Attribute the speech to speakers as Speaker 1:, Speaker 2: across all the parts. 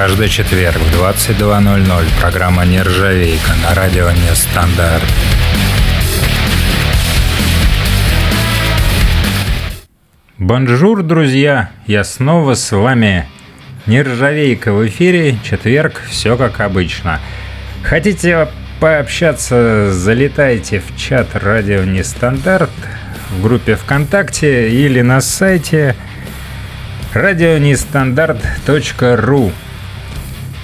Speaker 1: Каждый четверг в 22.00 программа «Нержавейка» на радио «Нестандарт». Bonjour, друзья! Я снова с вами. Нержавейка в эфире, четверг, все как обычно. Хотите пообщаться, залетайте в чат «Радио Нестандарт» в группе ВКонтакте или на сайте радионестандарт.ру.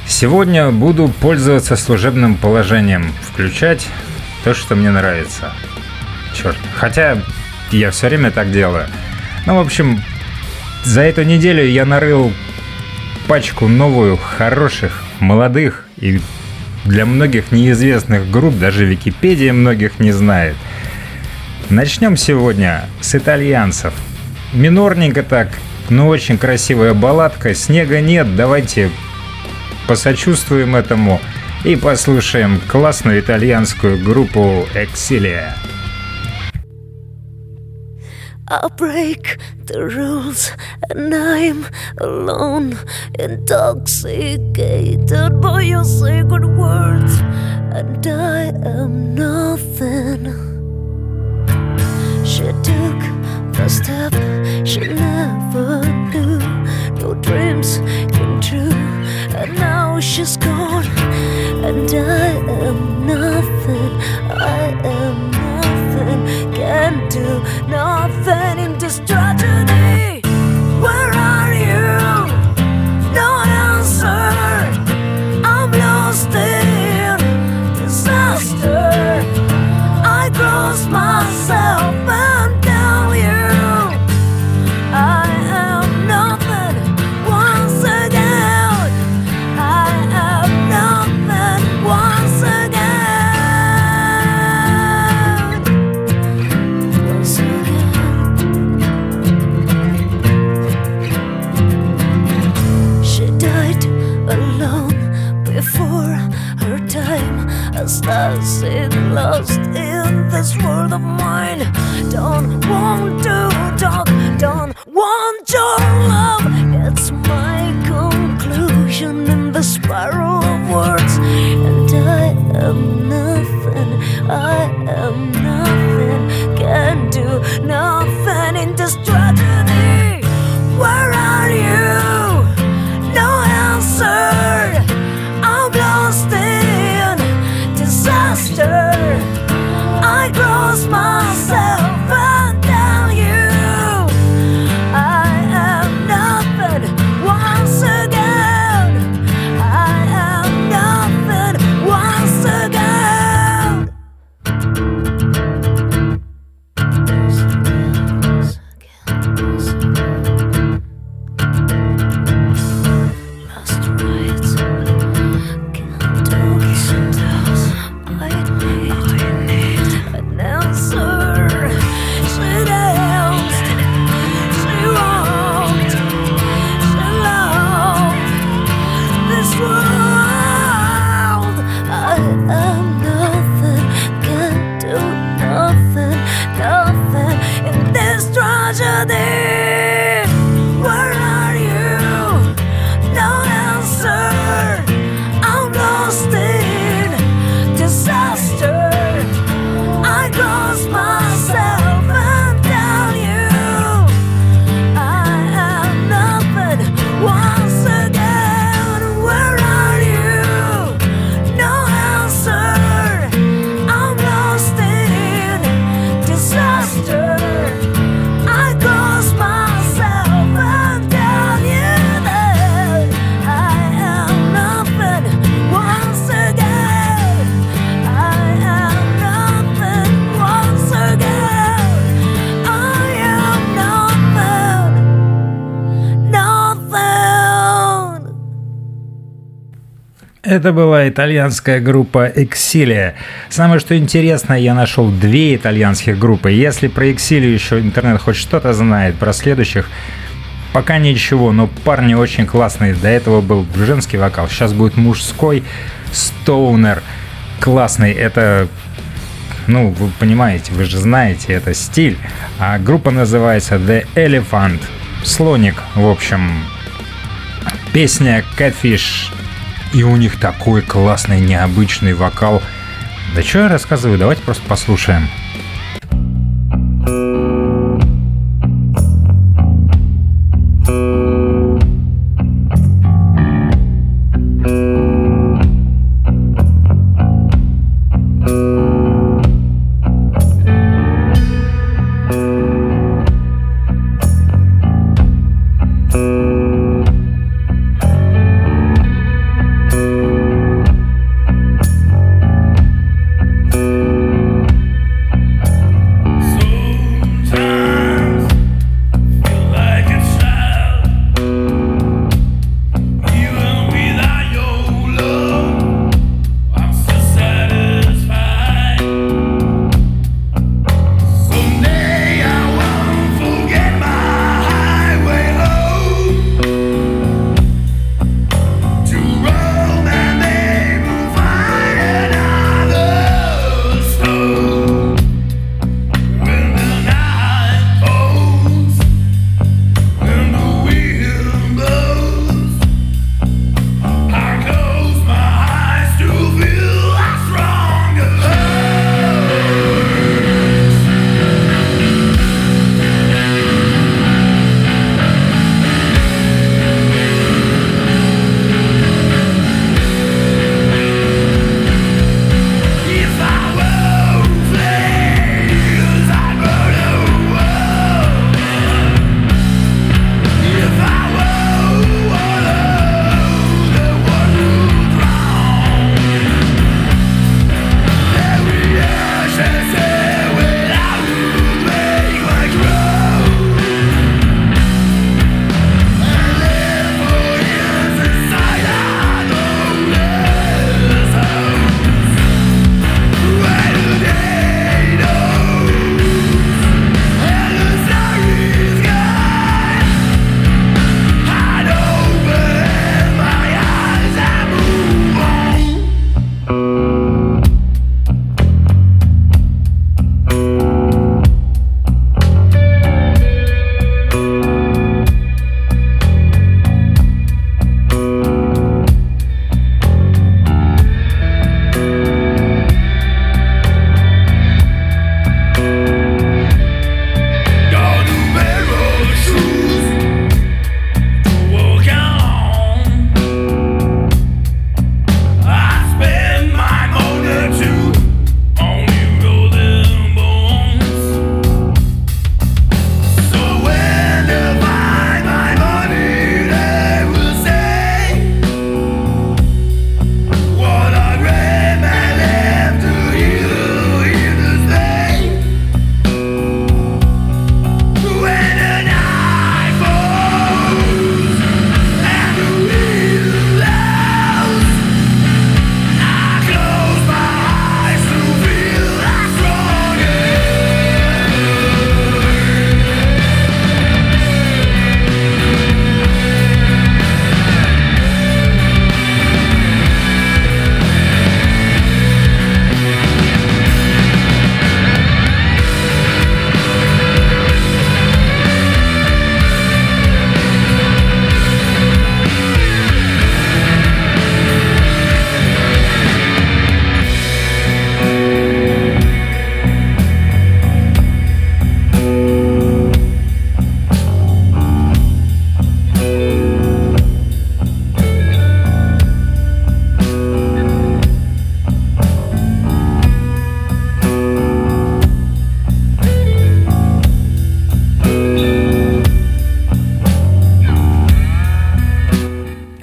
Speaker 1: Сегодня буду пользоваться служебным положением, включать то, что мне нравится. Черт, хотя я все время так делаю. Ну, в общем, за эту неделю я нарыл пачку новую, хороших, молодых и для многих неизвестных групп, даже Википедия многих не знает. Начнем сегодня с итальянцев. Минорненько так, но очень красивая балладка. Снега нет, давайте посочувствуем этому и послушаем классную итальянскую группу Exilия.
Speaker 2: I break the rules and I'm alone, intoxicated by your sacred words, and I am nothing. She took the step she never knew, no dreams came true, and now she's gone, and I am nothing. I am nothing, can do nothing in this tragedy. Where are
Speaker 1: Это была итальянская группа Exilия. Самое что интересно, я нашел две итальянских группы. Если про Exilию еще интернет хоть что-то знает, про следующих пока ничего, но парни очень классные. До этого был женский вокал, сейчас будет мужской. Стоунер классный. Это ну, вы понимаете, вы же знаете, это стиль. А группа называется The Elephant. Слоник, в общем.
Speaker 3: Песня Catfish. И у них такой классный, необычный вокал. Да что я рассказываю, давайте просто послушаем.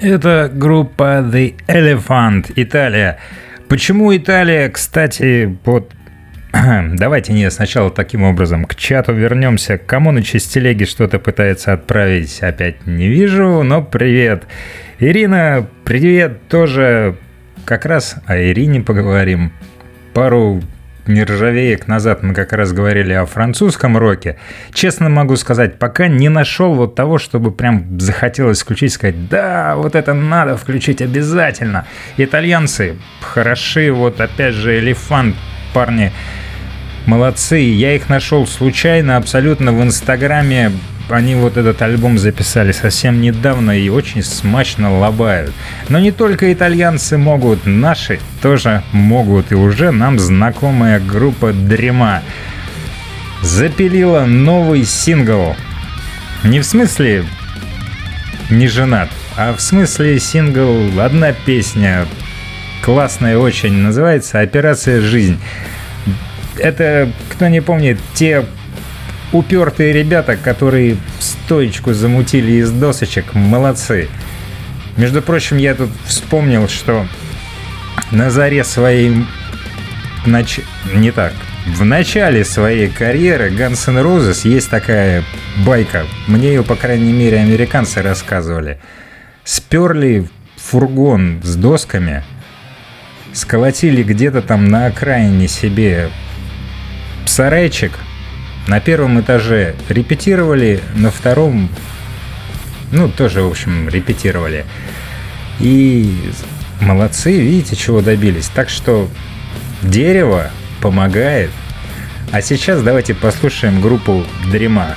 Speaker 3: Это группа The Elephant, Италия. Почему Италия, кстати, под Давайте не сначала таким образом к чату вернемся. Кому на телеги что-то пытается отправить, опять не вижу, но привет. Ирина, привет тоже. Как раз о Ирине поговорим. Пару нержавеек назад мы как раз говорили о французском роке. Честно могу сказать, пока не нашел вот того, чтобы прям захотелось включить, сказать, да, вот это надо включить обязательно. Итальянцы хороши, вот опять же, Элефант, парни, молодцы. Я их нашел случайно, абсолютно в Инстаграме.
Speaker 4: Они вот этот альбом записали совсем недавно и очень смачно лобают. Но не только итальянцы могут, наши тоже могут. И уже нам знакомая группа Дрема запилила новый сингл. Не в смысле не женат, а в смысле сингл «Одна песня», классная очень, называется «Операция жизнь». Это, кто не помнит, те упертые ребята, которые стоечку замутили из досочек, молодцы. Между прочим, я тут вспомнил, что на заре своей... Нач... Не так. В начале своей карьеры Guns N' Roses есть такая байка. Мне ее, по крайней мере, американцы рассказывали. Сперли фургон с досками, сколотили где-то там на окраине себе сарайчик, на первом этаже репетировали, на втором, ну, тоже, в общем, репетировали. И молодцы, видите, чего добились. Так что дерево помогает. А сейчас давайте послушаем группу Дрема.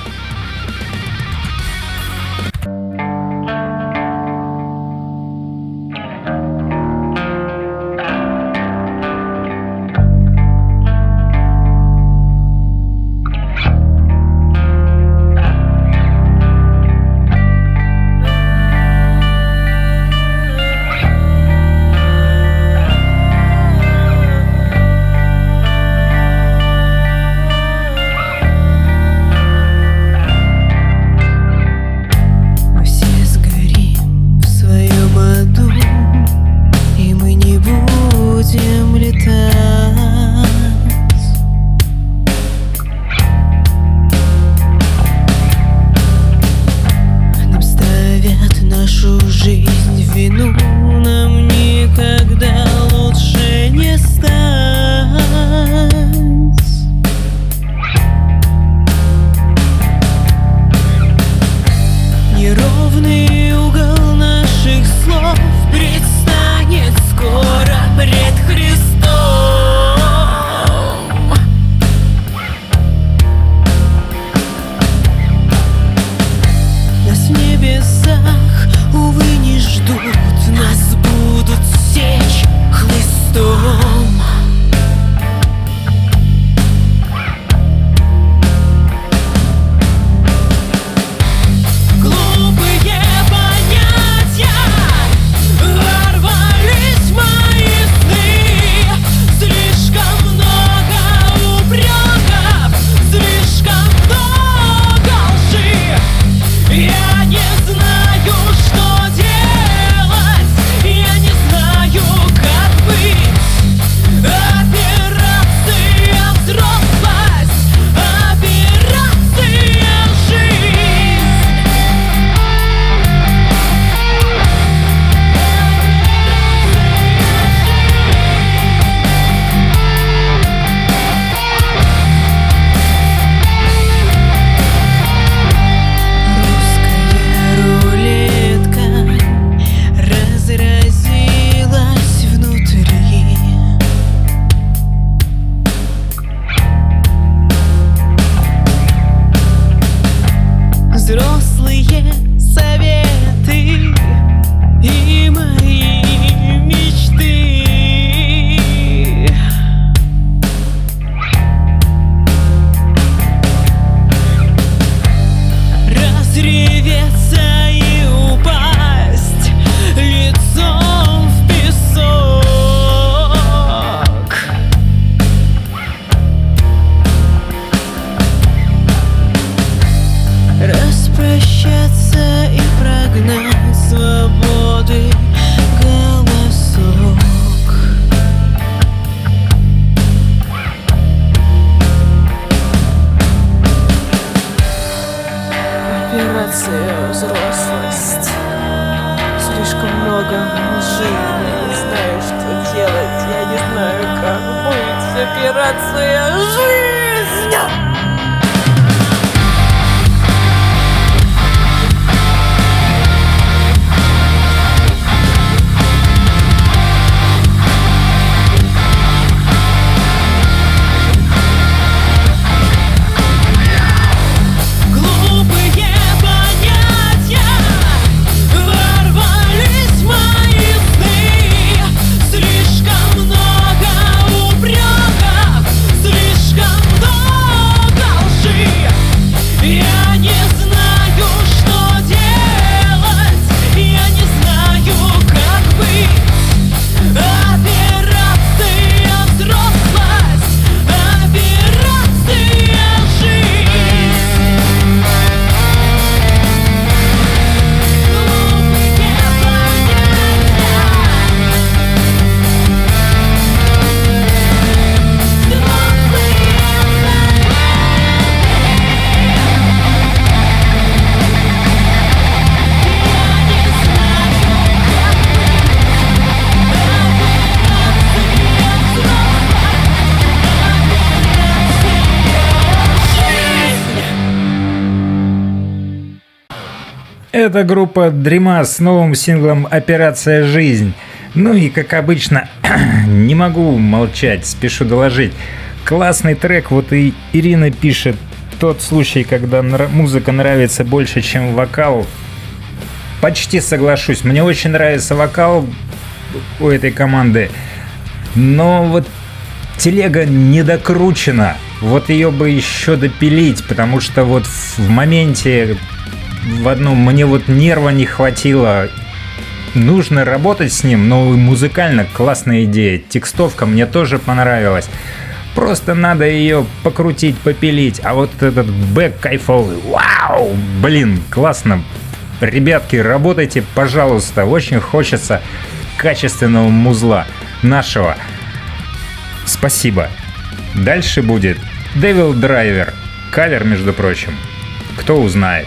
Speaker 4: много лжи Я не знаю, что делать, я не знаю, как быть. Операция жизнь
Speaker 1: Это группа Дрима с новым синглом «Операция Жизнь». Ну и, как обычно, не могу молчать, спешу доложить. Классный трек, вот и Ирина пишет, тот случай, когда музыка нравится больше, чем вокал. Почти соглашусь, мне очень нравится вокал у этой команды, но вот телега не докручена. Вот ее бы еще допилить, потому что вот в моменте в одном мне вот нерва не хватило. Нужно работать с ним, но музыкально классная идея. Текстовка мне тоже понравилась. Просто надо ее покрутить, попилить. А вот этот бэк кайфовый. Вау! Блин, классно. Ребятки, работайте, пожалуйста. Очень хочется качественного музла нашего. Спасибо. Дальше будет Devil Driver. Кавер, между прочим. Кто узнает.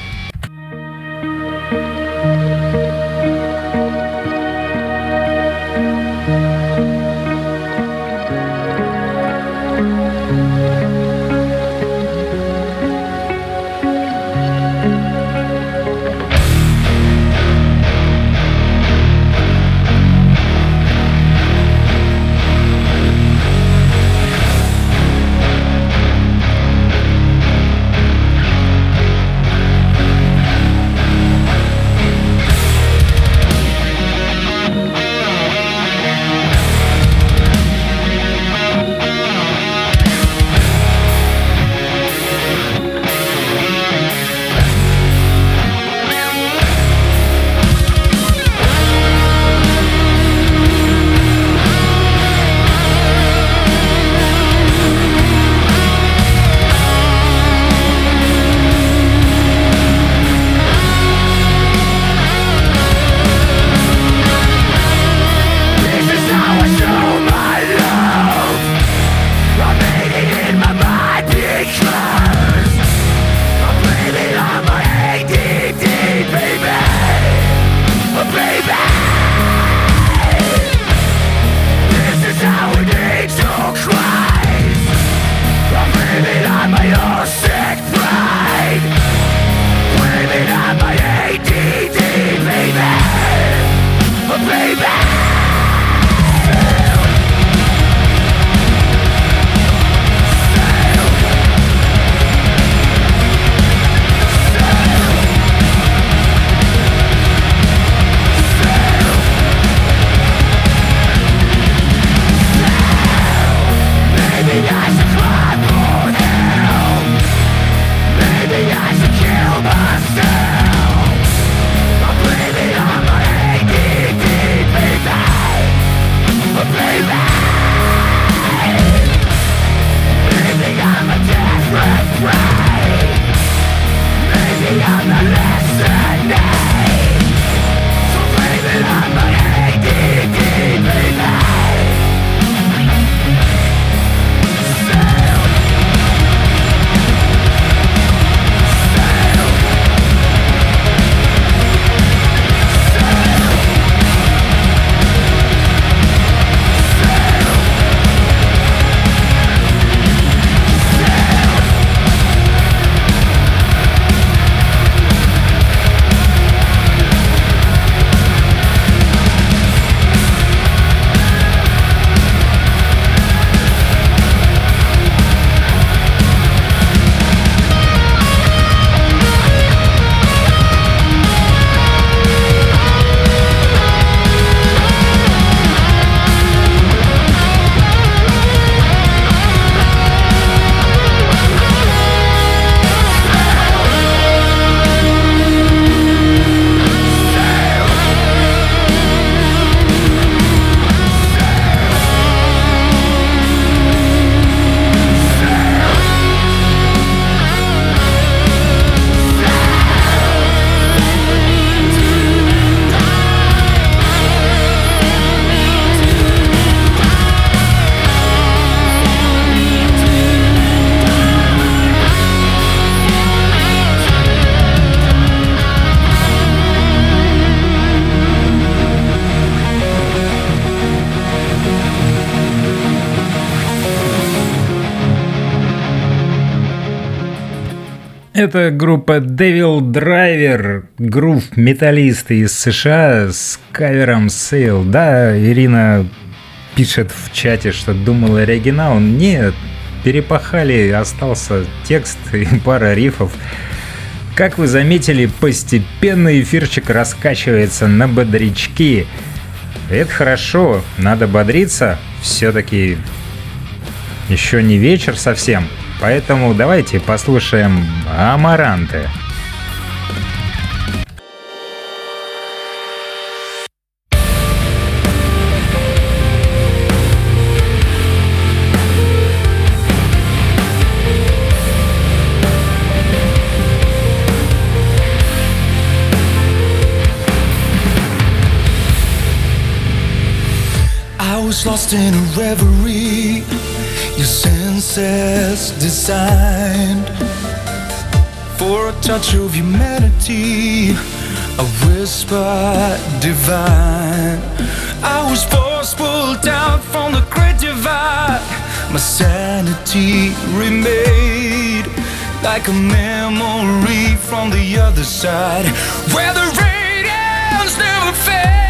Speaker 1: Это группа Devil Driver, грув металлисты из США с кавером Sail. Да, Ирина пишет в чате, что думал оригинал. Нет, перепахали, остался текст и пара рифов. Как вы заметили, постепенно эфирчик раскачивается на бодрячки. Это хорошо, надо бодриться. Все-таки еще не вечер совсем. Поэтому давайте послушаем Амаранты.
Speaker 4: lost in a reverie your senses designed for a touch of humanity, a whisper divine. I was forced pulled out from the great divide. My sanity remained like a memory from the other side, where the radiance never fades.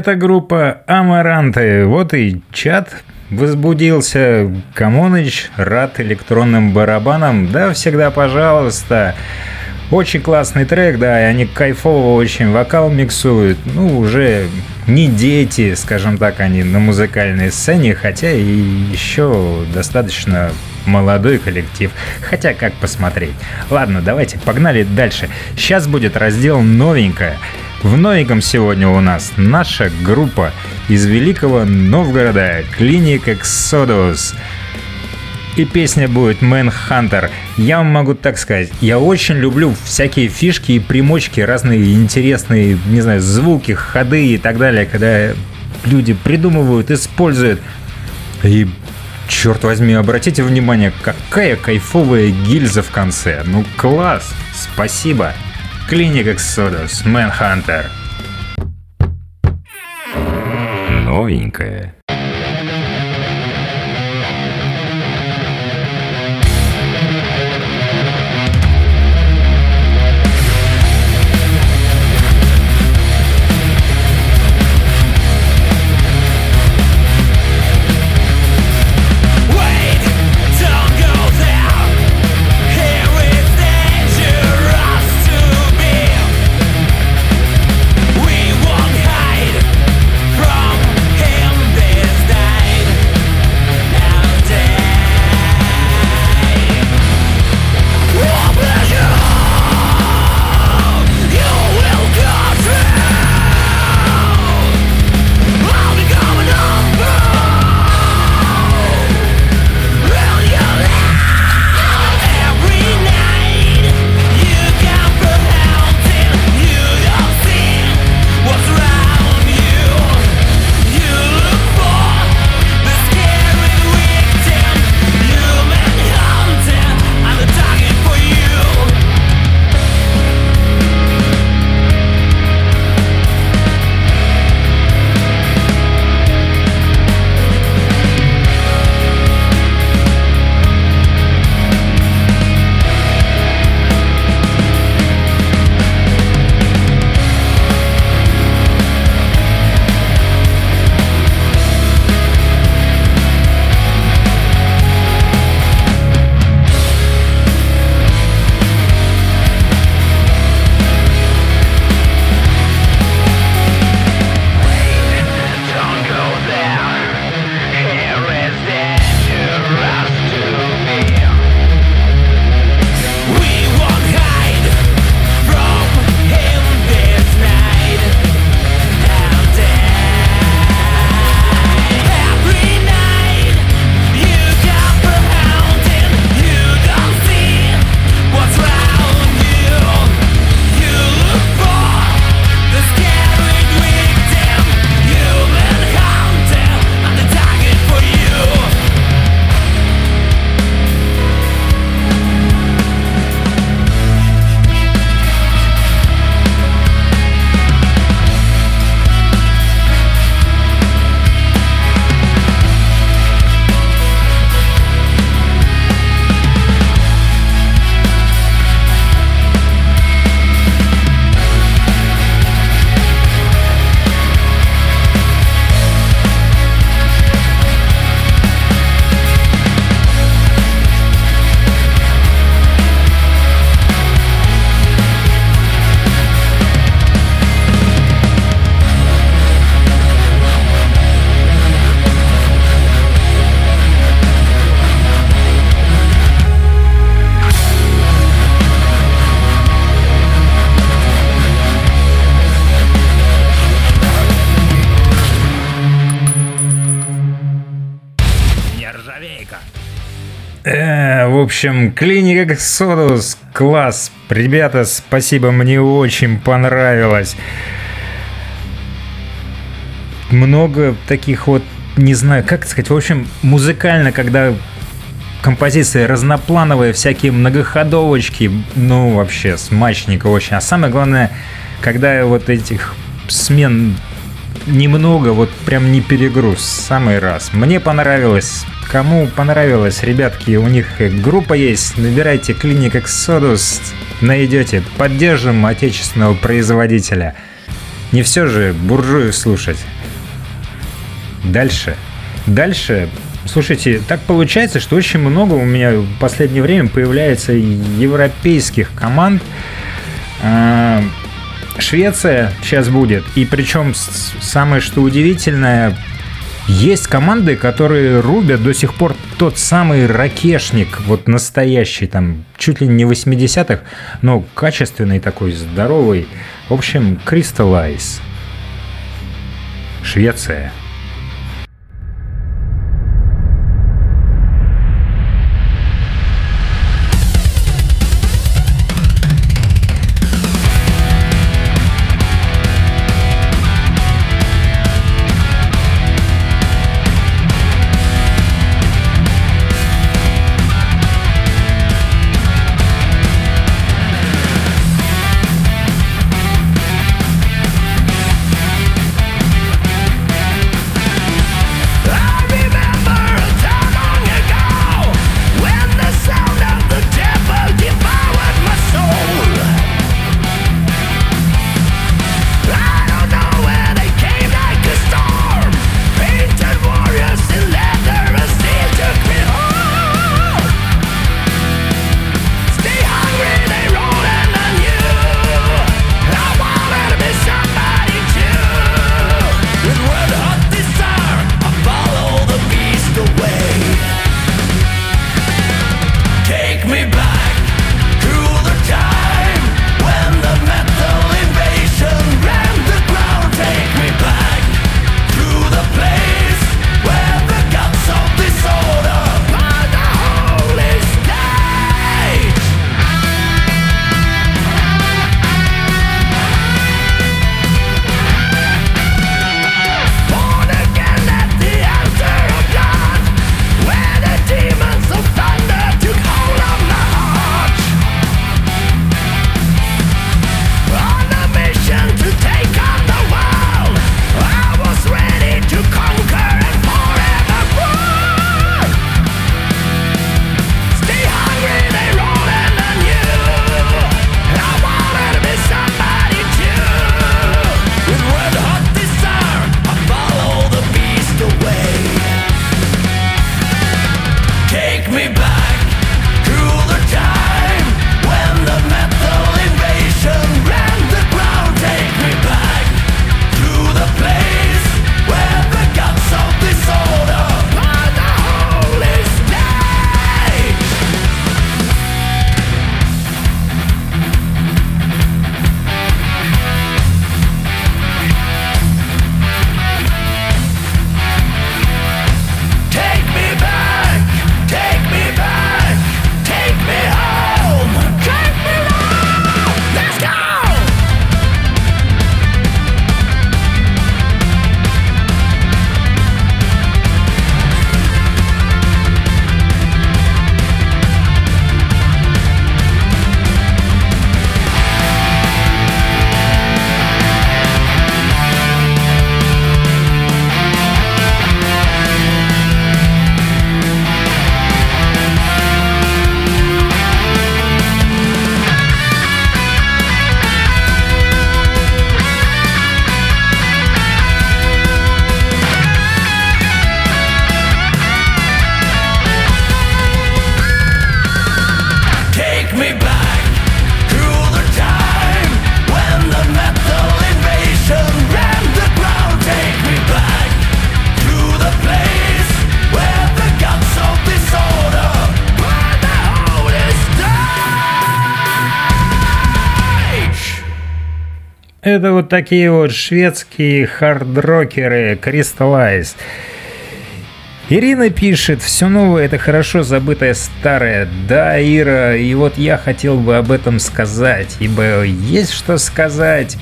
Speaker 1: Это группа Амаранты. Вот и чат возбудился. Камоныч рад электронным барабанам. Да, всегда пожалуйста. Очень классный трек, да, и они кайфово очень вокал миксуют. Ну, уже не дети, скажем так, они на музыкальной сцене, хотя и еще достаточно молодой коллектив. Хотя, как посмотреть. Ладно, давайте, погнали дальше. Сейчас будет раздел новенькое. В новеньком сегодня у нас наша группа из Великого Новгорода, Клиник Exodus. И песня будет Manhunter. Я вам могу так сказать, я очень люблю всякие фишки и примочки, разные интересные, не знаю, звуки, ходы и так далее, когда люди придумывают, используют. И черт возьми, обратите внимание, какая кайфовая гильза в конце. Ну класс, спасибо. Клиник Exodus, Manhunter. Новенькая. Общем, клиника Exodus, класс. Ребята, спасибо, мне очень понравилось. Много таких вот, не знаю, как сказать, в общем, музыкально, когда композиции разноплановые, всякие многоходовочки, ну, вообще, смачненько очень. А самое главное, когда вот этих смен немного, вот прям не перегруз, самый раз. Мне понравилось. Кому понравилось, ребятки, у них группа есть, набирайте Клиник Exodus, найдете, поддержим отечественного производителя. Не все же буржую слушать. Дальше. Дальше. Слушайте, так получается, что очень много у меня в последнее время появляется европейских команд. Швеция сейчас будет. И причем самое что удивительное, есть команды, которые рубят до сих пор тот самый ракешник, вот настоящий, там, чуть ли не 80-х, но качественный такой, здоровый. В общем, Crystallize. Швеция.
Speaker 3: Это вот такие вот шведские хардрокеры Crystallize. Ирина пишет, все новое это хорошо забытое старое. Да, Ира, и вот я хотел бы об этом сказать, ибо есть что сказать.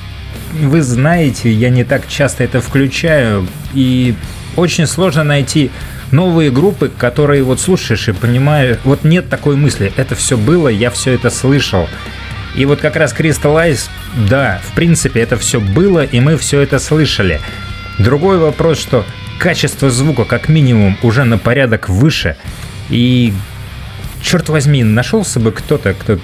Speaker 3: Вы знаете, я не так часто это включаю, и очень сложно найти новые группы, которые вот слушаешь и понимаешь, вот нет такой мысли, это все было, я все это слышал. И вот как раз Crystal Eyes, да, в принципе, это все было, и мы все это слышали. Другой вопрос, что качество звука как минимум уже на порядок выше. И, черт возьми, нашелся бы кто-то, кто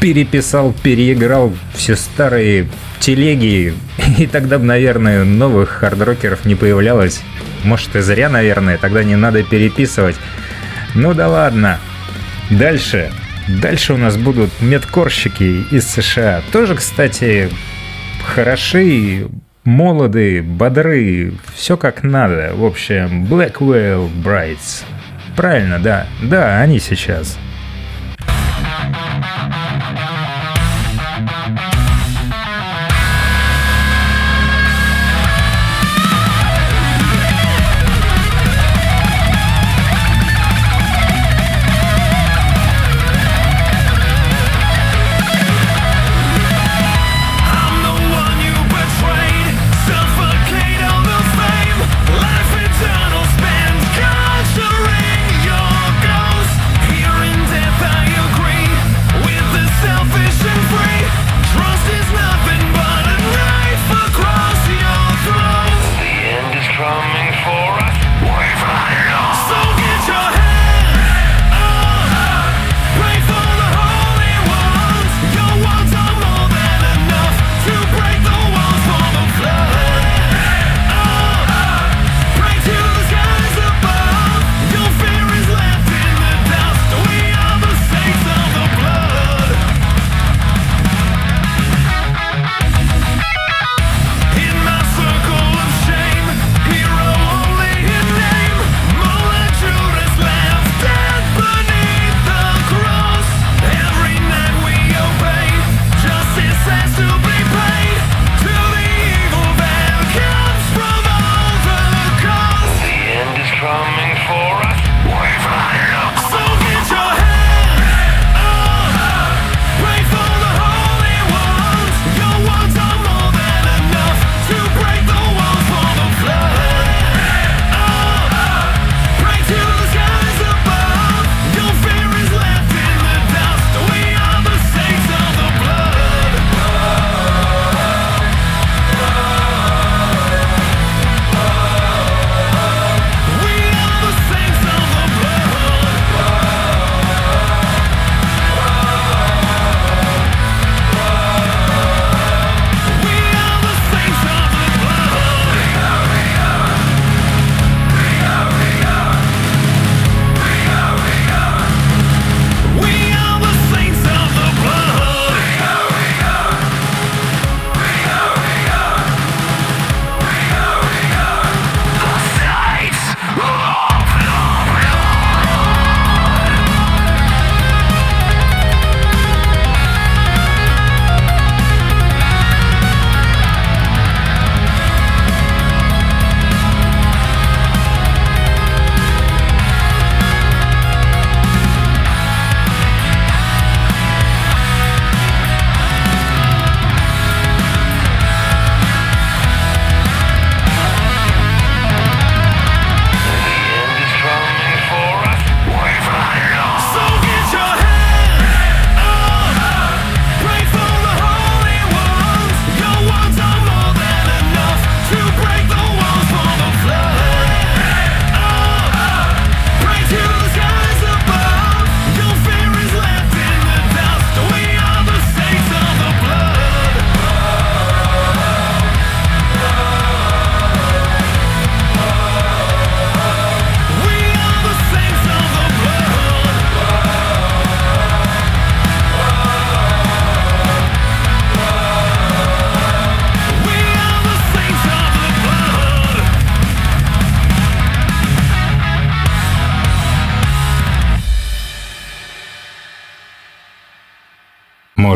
Speaker 3: переписал, переиграл все старые телеги, и тогда бы, наверное, новых хардрокеров не появлялось. Может, и зря, наверное, тогда не надо переписывать. Ну да ладно. Дальше. Дальше у нас будут медкорщики из США. Тоже, кстати, хороши, молоды, бодры, все как надо. В общем, Blackwell Brights. Правильно, да. Да, они сейчас.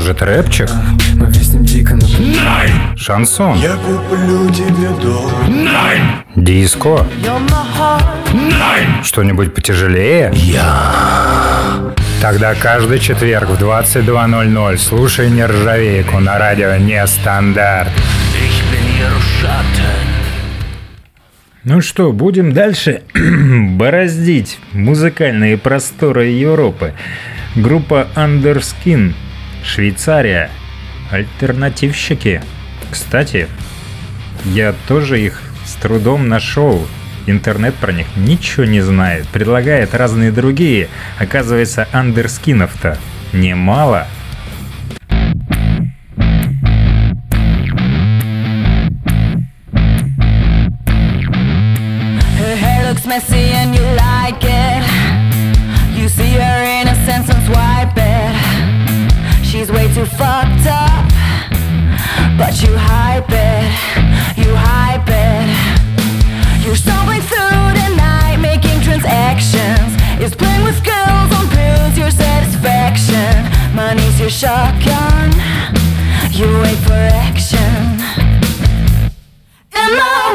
Speaker 3: Может, рэпчик?
Speaker 5: Мы виснем дико на
Speaker 1: Шансон.
Speaker 5: Я куплю тебе дом.
Speaker 1: Диско.
Speaker 2: You're my heart.
Speaker 1: Что-нибудь потяжелее? Я. Тогда каждый четверг в 22.00 слушай нержавейку на радио Нестандарт. Ну что, будем дальше бороздить музыкальные просторы Европы. Группа Underskin, Швейцария, альтернативщики. Кстати, я тоже их с трудом нашел. Интернет про них ничего не знает, предлагает разные другие. Оказывается, андерскинов-то немало.
Speaker 4: Fucked up, but you hype it. You hype it. You're stumbling through the night, making transactions. Is playing with girls on pills your satisfaction. Money's your shotgun. You wait for action. In my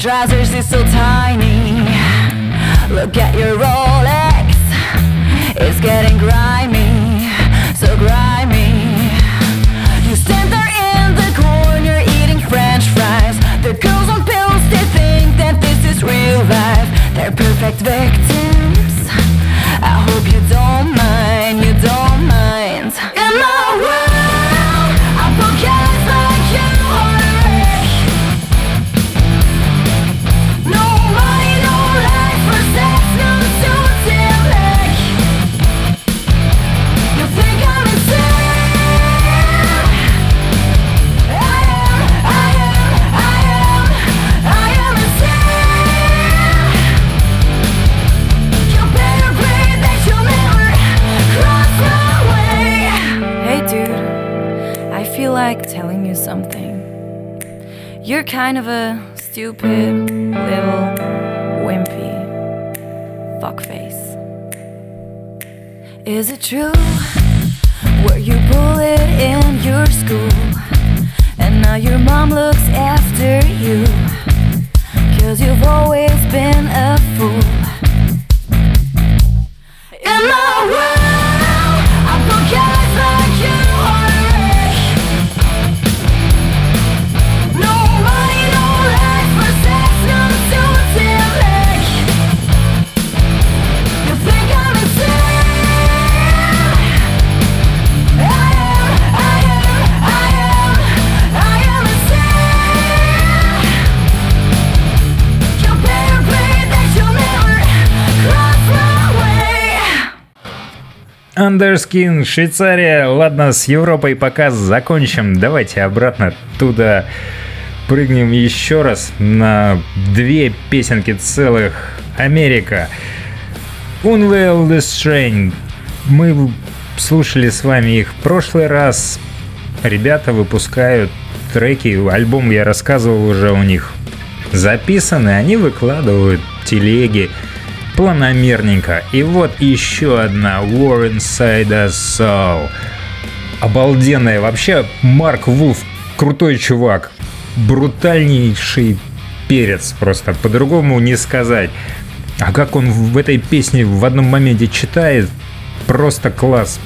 Speaker 4: trousers is so tiny. Look at your Rolex, it's getting grimy, so grimy. You stand there in the corner eating French fries. The girls on pills, they think that this is real life. They're perfect victims. I hope you stupid little wimpy fuckface. Is it true?
Speaker 1: Андерскин, Швейцария. Ладно, с Европой пока закончим. Давайте обратно туда прыгнем еще раз на две песенки целых. Америка. Unveil the Strain. Мы слушали с вами их в прошлый раз. Ребята выпускают треки. Альбом я рассказывал уже у них записаны. Они выкладывают телеги планомерненько. И вот еще одна War Inside a Soul. Обалденная. Вообще, Марк Вулф крутой чувак. Брутальнейший перец просто. По-другому не сказать. А как он в этой песне в одном моменте читает, просто класс.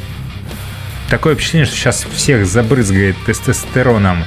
Speaker 1: Такое впечатление, что сейчас всех забрызгает тестостероном.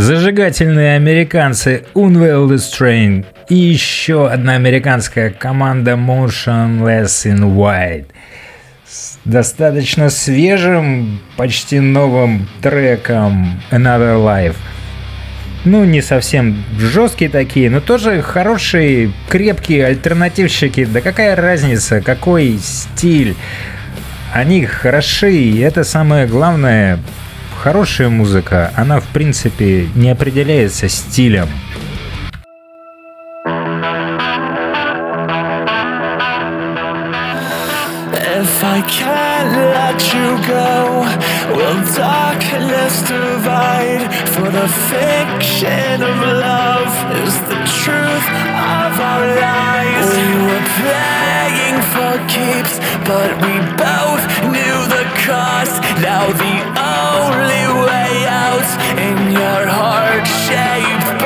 Speaker 1: Зажигательные американцы the Strain и еще одна американская команда Motionless in White с достаточно свежим, почти новым треком Another Life. Ну, не совсем жесткие такие, но тоже хорошие, крепкие альтернативщики. Да какая разница, какой стиль. Они хороши, и это самое главное. Хорошая музыка, она в принципе не определяется стилем.
Speaker 3: If I can't let you go, will darkness divide? For the fiction of love is the truth of our lives. We were playing for keeps, but we both Now the only way out in your heart-shaped box.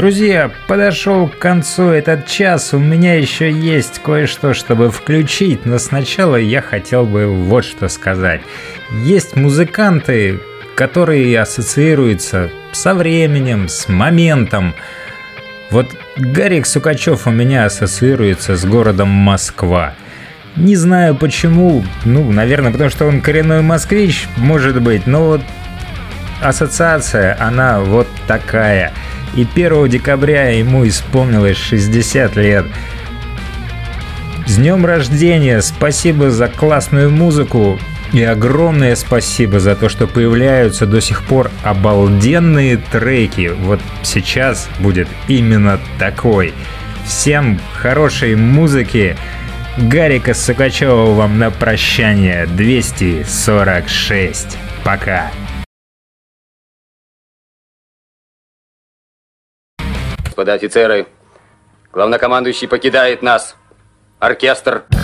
Speaker 1: Друзья, подошел к концу этот час. У меня еще есть кое-что, чтобы включить, но сначала я хотел бы вот что сказать. Есть музыканты, которые ассоциируются со временем, с моментом. Вот Гарик Сукачев у меня ассоциируется с городом Москва. Не знаю почему, ну, наверное, потому что он коренной москвич, может быть, но вот ассоциация, она вот такая. И 1 декабря ему исполнилось 60 лет. С днем рождения! Спасибо за классную музыку и огромное спасибо за то, что появляются до сих пор обалденные треки. Вот сейчас будет именно такой. Всем хорошей музыки. Гарика Сукачева вам на прощание. 246. Пока.
Speaker 6: Господа офицеры, главнокомандующий покидает нас. Оркестр.
Speaker 7: Ровно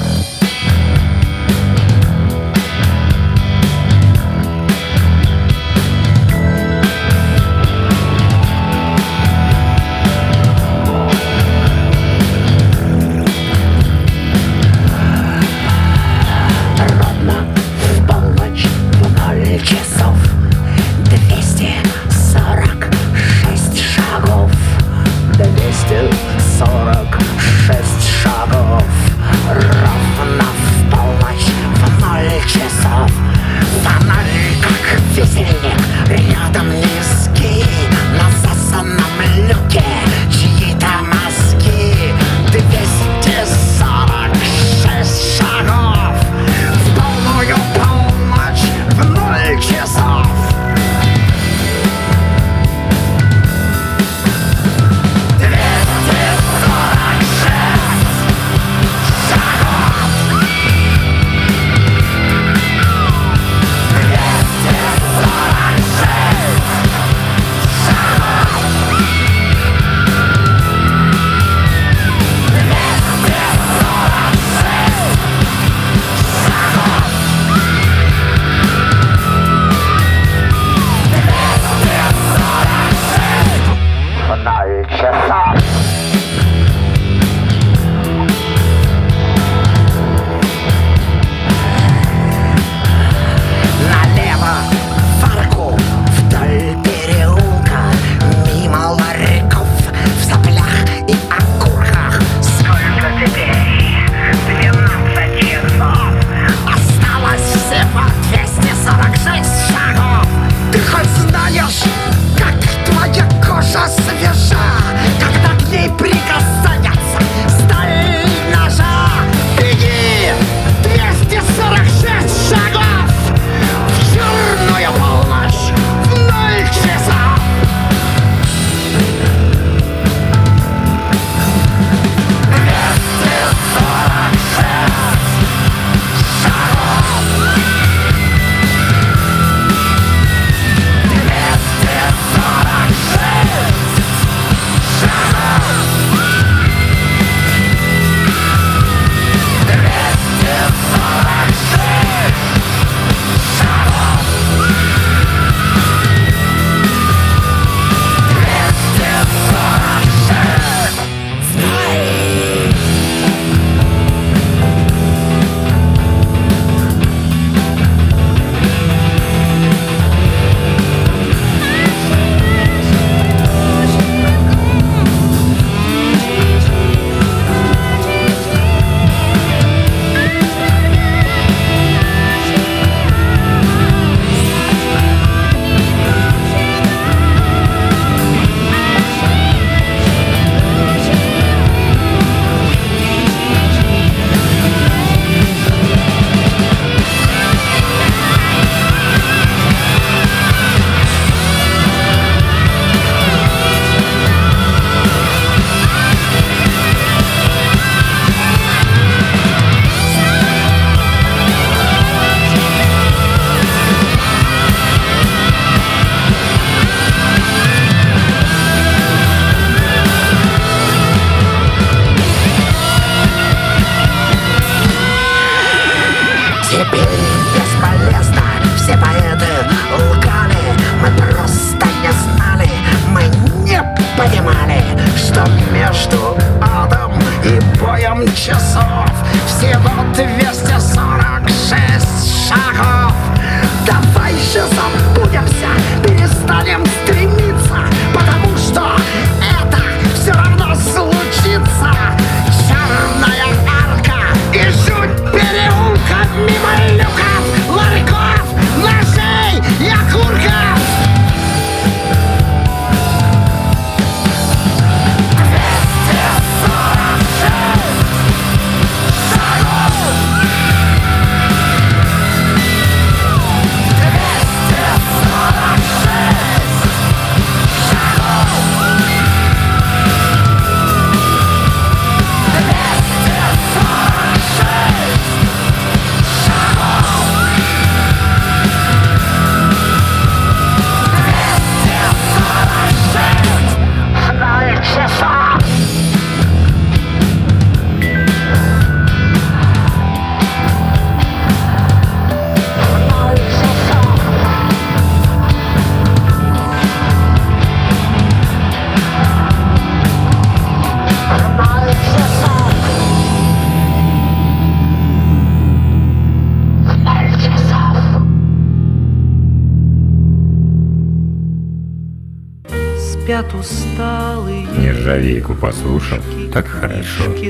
Speaker 8: hippie.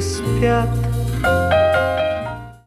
Speaker 8: Спят